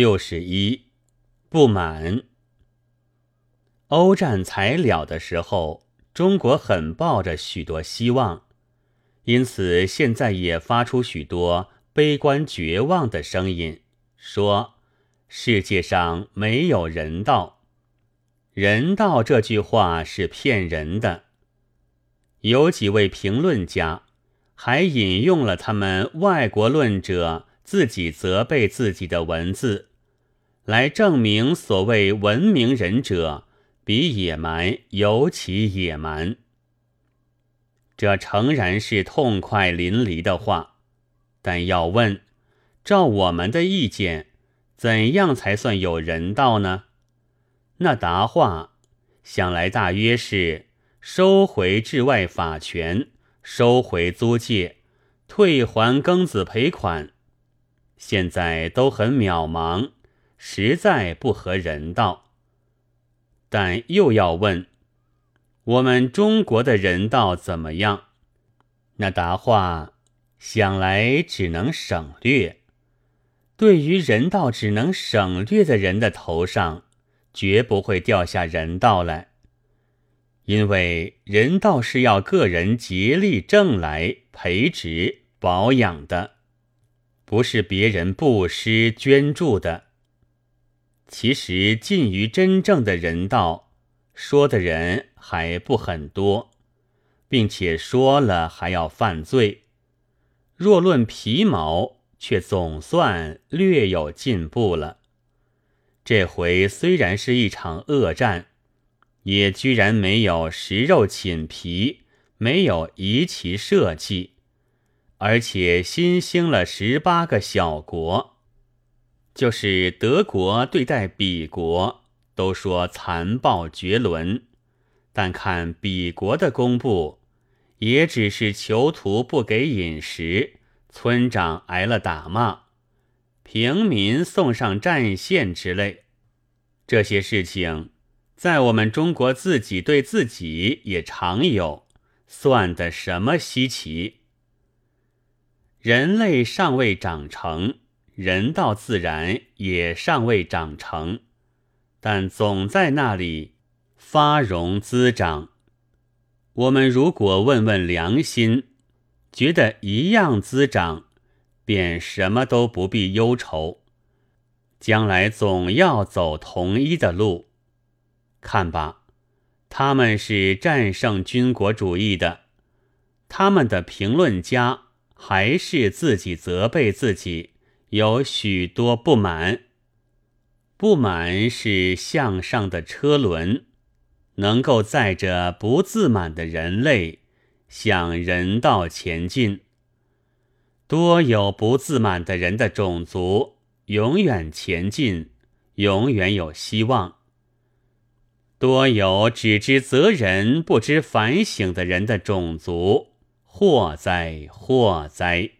六十一，不满。欧战才了的时候，中国很抱着许多希望，因此现在也发出许多悲观绝望的声音，说世界上没有人道。人道这句话是骗人的。有几位评论家还引用了他们外国论者自己责备自己的文字，来证明所谓文明人者。比野蛮尤其野蛮，这诚然是痛快淋漓的话，但要问，照我们的意见，怎样才算有人道呢？那答话想来大约是收回治外法权，收回租界，退还庚子赔款，现在都很渺茫，实在不合人道。但又要问，我们中国的人道怎么样？那答话想来只能省略。对于人道只能省略的人的头上，绝不会掉下人道来，因为人道是要个人竭力挣来培植保养的，不是别人布施捐助的。其实，近于真正的人道，说的人还不很多，并且说了还要犯罪。若论皮毛，却总算略有进步了。这回虽然是一场恶战，也居然没有食肉寝皮，没有移其社稷，而且新兴了十八个小国。就是德国对待彼国都说残暴绝伦，但看彼国的公布，也只是囚徒不给饮食，村长挨了打骂，平民送上战线之类。这些事情，在我们中国自己对自己也常有，算得什么稀奇？人类尚未长成。人道自然也尚未长成，但总在那里发荣滋长。我们如果问问良心，觉得一样滋长，便什么都不必忧愁。将来总要走同一的路。看吧，他们是战胜军国主义的，他们的评论家还是自己责备自己。有许多不满，不满是向上的车轮，能够载着不自满的人类向人道前进。多有不自满的人的种族，永远前进，永远有希望。多有只知责人不知反省的人的种族，祸哉祸哉！